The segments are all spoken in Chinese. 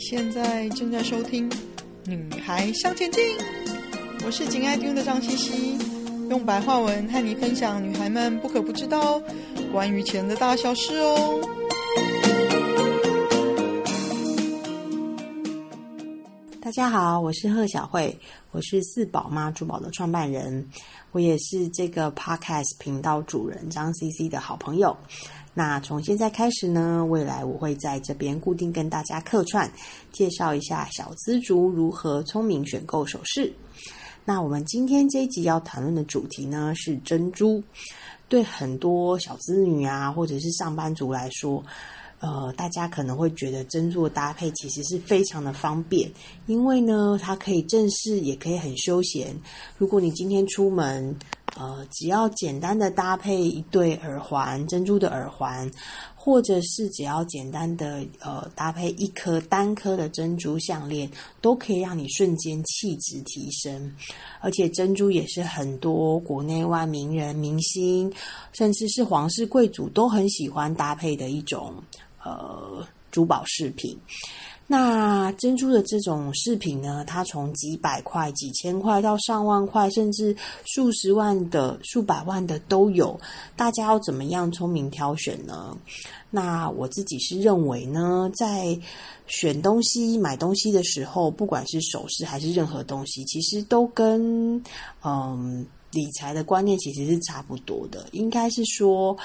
现在正在收听《女孩向前进》，我是紧爱听的张茜茜，用白话文和你分享女孩们不可不知道关于钱的大小事哦。大家好，我是贺小慧，我是四宝妈珠宝的创办人，我也是这个 Podcast 频道主人张 CC 的好朋友。那从现在开始呢，未来我会在这边固定跟大家客串，介绍一下小资族如何聪明选购首饰。那我们今天这一集要谈论的主题呢，是珍珠。对很多小资女啊，或者是上班族来说，呃，大家可能会觉得珍珠的搭配其实是非常的方便，因为呢，它可以正式，也可以很休闲。如果你今天出门，呃，只要简单的搭配一对耳环，珍珠的耳环，或者是只要简单的呃搭配一颗单颗的珍珠项链，都可以让你瞬间气质提升。而且珍珠也是很多国内外名人、明星，甚至是皇室贵族都很喜欢搭配的一种呃珠宝饰品。那珍珠的这种饰品呢，它从几百块、几千块到上万块，甚至数十万的、数百万的都有。大家要怎么样聪明挑选呢？那我自己是认为呢，在选东西、买东西的时候，不管是首饰还是任何东西，其实都跟嗯理财的观念其实是差不多的。应该是说。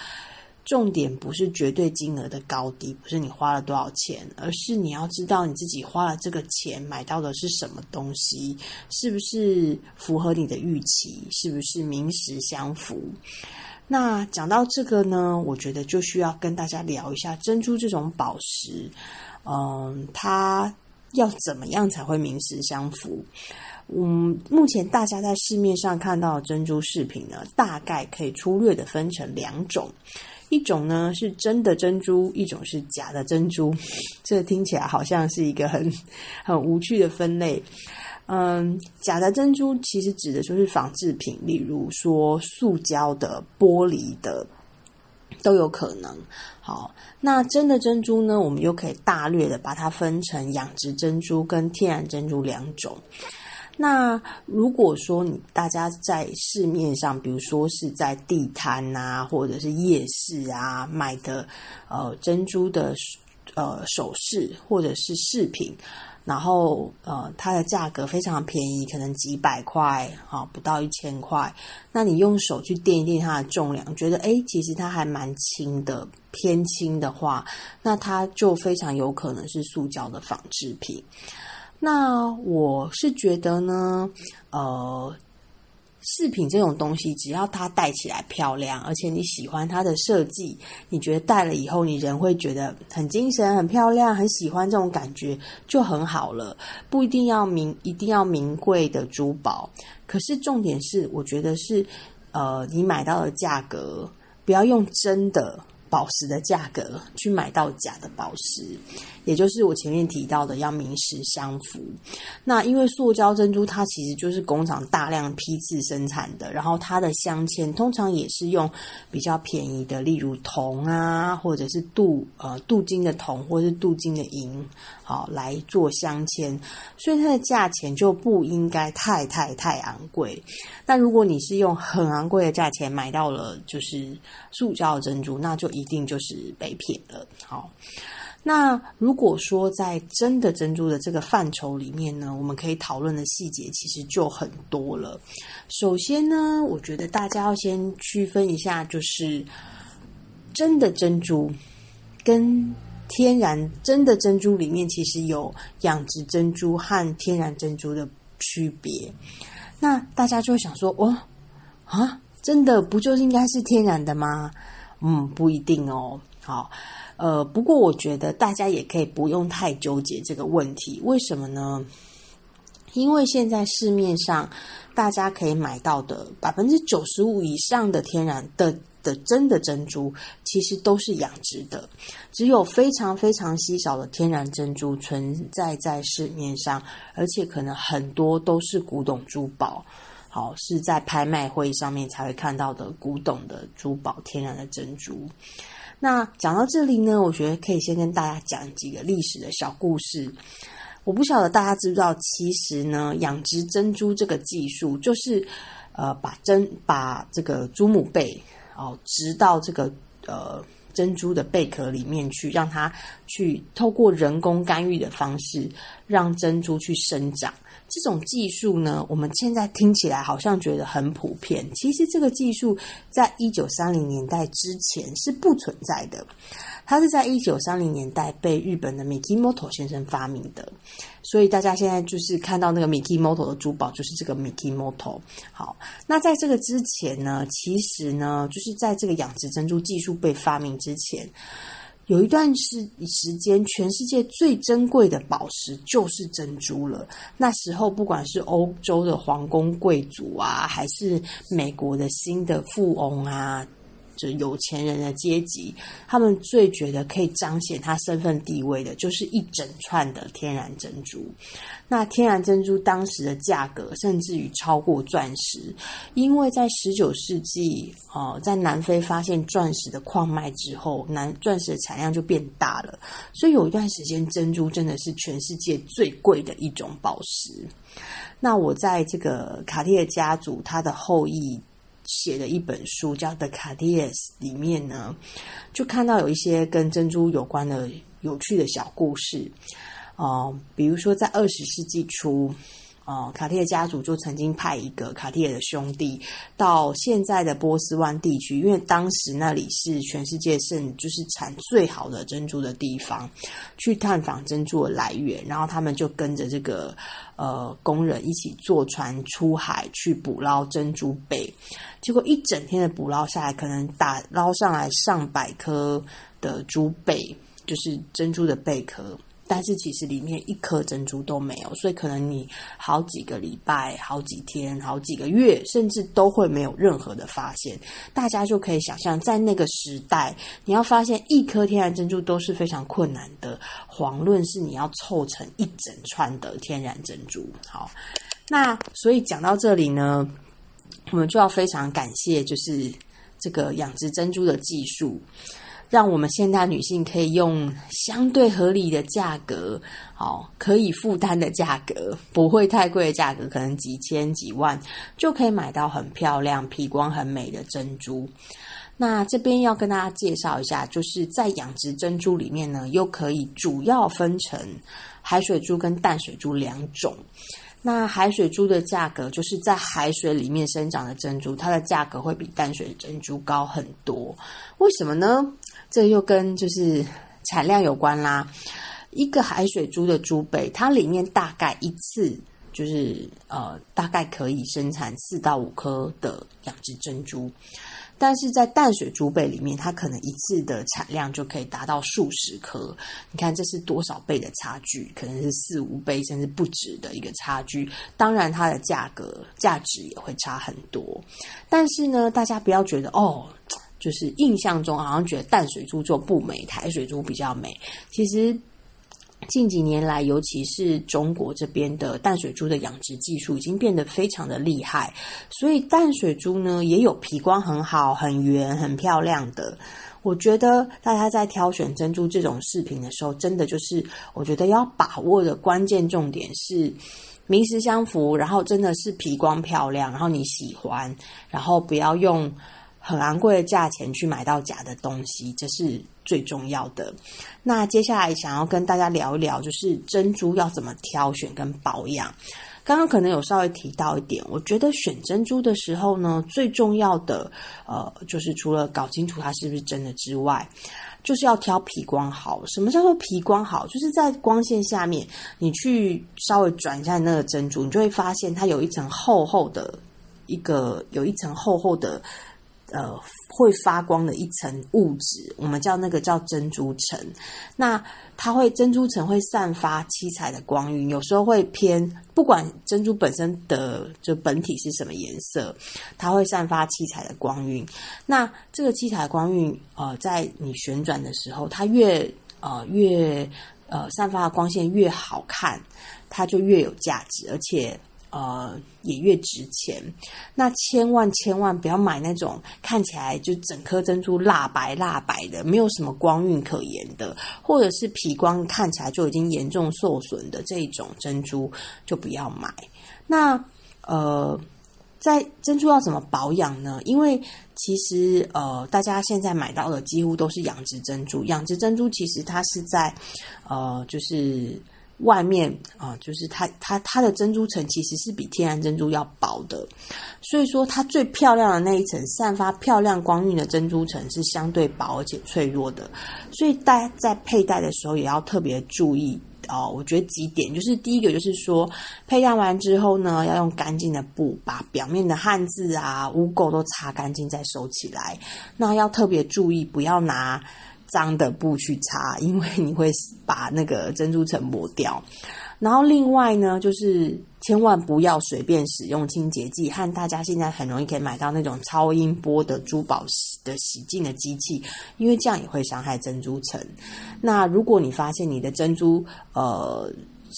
重点不是绝对金额的高低，不是你花了多少钱，而是你要知道你自己花了这个钱买到的是什么东西，是不是符合你的预期，是不是名实相符。那讲到这个呢，我觉得就需要跟大家聊一下珍珠这种宝石，嗯，它要怎么样才会名实相符？嗯，目前大家在市面上看到的珍珠饰品呢，大概可以粗略的分成两种。一种呢是真的珍珠，一种是假的珍珠。这听起来好像是一个很很无趣的分类。嗯，假的珍珠其实指的就是仿制品，例如说塑胶的、玻璃的都有可能。好，那真的珍珠呢，我们又可以大略的把它分成养殖珍珠跟天然珍珠两种。那如果说你大家在市面上，比如说是在地摊啊，或者是夜市啊买的呃珍珠的呃首饰或者是饰品，然后呃它的价格非常便宜，可能几百块啊，不到一千块。那你用手去掂一掂它的重量，觉得诶其实它还蛮轻的，偏轻的话，那它就非常有可能是塑胶的仿制品。那我是觉得呢，呃，饰品这种东西，只要它戴起来漂亮，而且你喜欢它的设计，你觉得戴了以后，你人会觉得很精神、很漂亮、很喜欢这种感觉，就很好了。不一定要名，一定要名贵的珠宝，可是重点是，我觉得是，呃，你买到的价格，不要用真的。宝石的价格去买到假的宝石，也就是我前面提到的要名实相符。那因为塑胶珍珠它其实就是工厂大量批次生产的，然后它的镶嵌通常也是用比较便宜的，例如铜啊，或者是镀呃镀金的铜，或者是镀金的银，好来做镶嵌，所以它的价钱就不应该太太太昂贵。但如果你是用很昂贵的价钱买到了就是塑胶珍珠，那就一定就是被骗了。好，那如果说在真的珍珠的这个范畴里面呢，我们可以讨论的细节其实就很多了。首先呢，我觉得大家要先区分一下，就是真的珍珠跟天然真的珍珠里面其实有养殖珍珠和天然珍珠的区别。那大家就会想说，哦啊，真的不就是应该是天然的吗？嗯，不一定哦。好，呃，不过我觉得大家也可以不用太纠结这个问题。为什么呢？因为现在市面上大家可以买到的百分之九十五以上的天然的的真的珍珠，其实都是养殖的，只有非常非常稀少的天然珍珠存在在市面上，而且可能很多都是古董珠宝。好，是在拍卖会上面才会看到的古董的珠宝，天然的珍珠。那讲到这里呢，我觉得可以先跟大家讲几个历史的小故事。我不晓得大家知不知道，其实呢，养殖珍珠这个技术，就是呃，把珍把这个珠母贝哦植到这个呃珍珠的贝壳里面去，让它去透过人工干预的方式，让珍珠去生长。这种技术呢，我们现在听起来好像觉得很普遍，其实这个技术在一九三零年代之前是不存在的。它是在一九三零年代被日本的 Mikimoto 先生发明的，所以大家现在就是看到那个 Mikimoto 的珠宝，就是这个 Mikimoto。好，那在这个之前呢，其实呢，就是在这个养殖珍珠技术被发明之前，有一段时时间，全世界最珍贵的宝石就是珍珠了。那时候，不管是欧洲的皇宫贵族啊，还是美国的新的富翁啊。就是有钱人的阶级，他们最觉得可以彰显他身份地位的，就是一整串的天然珍珠。那天然珍珠当时的价格甚至于超过钻石，因为在十九世纪，哦，在南非发现钻石的矿脉之后，南钻石的产量就变大了，所以有一段时间，珍珠真的是全世界最贵的一种宝石。那我在这个卡地亚家族，他的后裔。写的一本书叫《The Cartiers》里面呢，就看到有一些跟珍珠有关的有趣的小故事，哦、比如说在二十世纪初。哦，卡蒂尔家族就曾经派一个卡蒂尔的兄弟到现在的波斯湾地区，因为当时那里是全世界盛，就是产最好的珍珠的地方，去探访珍珠的来源。然后他们就跟着这个呃工人一起坐船出海去捕捞珍珠贝。结果一整天的捕捞下来，可能打捞上来上百颗的珠贝，就是珍珠的贝壳。但是其实里面一颗珍珠都没有，所以可能你好几个礼拜、好几天、好几个月，甚至都会没有任何的发现。大家就可以想象，在那个时代，你要发现一颗天然珍珠都是非常困难的，遑论是你要凑成一整串的天然珍珠。好，那所以讲到这里呢，我们就要非常感谢，就是这个养殖珍珠的技术。让我们现代女性可以用相对合理的价格，哦，可以负担的价格，不会太贵的价格，可能几千几万就可以买到很漂亮、皮光很美的珍珠。那这边要跟大家介绍一下，就是在养殖珍珠里面呢，又可以主要分成海水珠跟淡水珠两种。那海水珠的价格，就是在海水里面生长的珍珠，它的价格会比淡水珍珠高很多。为什么呢？这又跟就是产量有关啦。一个海水珠的珠贝，它里面大概一次就是呃，大概可以生产四到五颗的养殖珍珠。但是在淡水珠贝里面，它可能一次的产量就可以达到数十颗。你看这是多少倍的差距？可能是四五倍甚至不止的一个差距。当然，它的价格价值也会差很多。但是呢，大家不要觉得哦，就是印象中好像觉得淡水珠就不美，海水珠比较美。其实。近几年来，尤其是中国这边的淡水珠的养殖技术已经变得非常的厉害，所以淡水珠呢也有皮光很好、很圆、很漂亮的。我觉得大家在挑选珍珠这种饰品的时候，真的就是我觉得要把握的关键重点是名实相符，然后真的是皮光漂亮，然后你喜欢，然后不要用很昂贵的价钱去买到假的东西，这是最重要的。那接下来想要跟大家聊一聊，就是珍珠要怎么挑选跟保养。刚刚可能有稍微提到一点，我觉得选珍珠的时候呢，最重要的呃，就是除了搞清楚它是不是真的之外，就是要挑皮光好。什么叫做皮光好？就是在光线下面，你去稍微转一下那个珍珠，你就会发现它有一层厚厚的一个，有一层厚厚的。呃，会发光的一层物质，我们叫那个叫珍珠层。那它会珍珠层会散发七彩的光晕，有时候会偏，不管珍珠本身的就本体是什么颜色，它会散发七彩的光晕。那这个七彩光晕，呃，在你旋转的时候，它越呃越呃散发的光线越好看，它就越有价值，而且。呃也越值钱。那千万千万不要买那种看起来就整颗珍珠蜡白蜡白的，没有什么光晕可言的，或者是皮光看起来就已经严重受损的这种珍珠，就不要买。那呃。在珍珠要怎么保养呢？因为其实呃，大家现在买到的几乎都是养殖珍珠。养殖珍珠其实它是在呃，就是外面啊、就是它它它的珍珠层其实是比天然珍珠要薄的。所以说，它最漂亮的那一层散发漂亮光晕的珍珠层是相对薄而且脆弱的。所以大家在佩戴的时候也要特别注意。哦，我觉得几点，就是第一个就是说，佩戴完之后呢，要用干净的布把表面的汗渍啊、污垢都擦干净再收起来。那要特别注意，不要拿脏的布去擦，因为你会把那个珍珠层磨掉。然后另外呢，就是千万不要随便使用清洁剂，和大家现在很容易可以买到那种超音波的珠宝的洗净的机器，因为这样也会伤害珍珠层。那如果你发现你的珍珠，呃，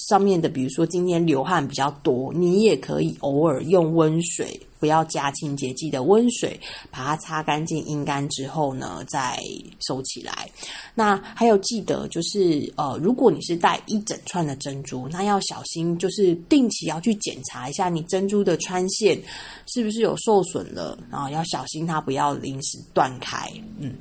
上面的，比如说今天流汗比较多，你也可以偶尔用温水。不要加清洁剂的温水，把它擦干净、阴干之后呢，再收起来。那还有记得，就是呃，如果你是戴一整串的珍珠，那要小心，就是定期要去检查一下你珍珠的穿线是不是有受损了，然后要小心它不要临时断开。嗯，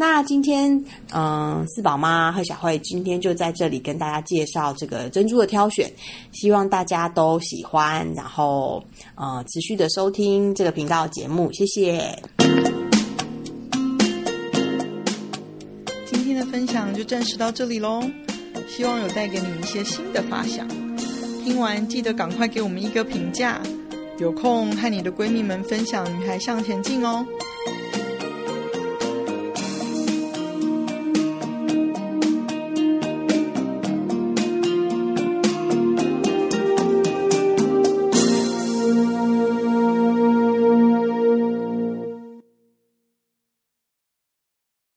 那今天嗯、四宝妈和小慧今天就在这里跟大家介绍这个珍珠的挑选，希望大家都喜欢，然后呃，持续的收听。这个频道节目，谢谢。今天的分享就暂时到这里喽，希望有带给你一些新的发想。听完记得赶快给我们一个评价，有空和你的闺蜜们分享《女孩向前进》哦。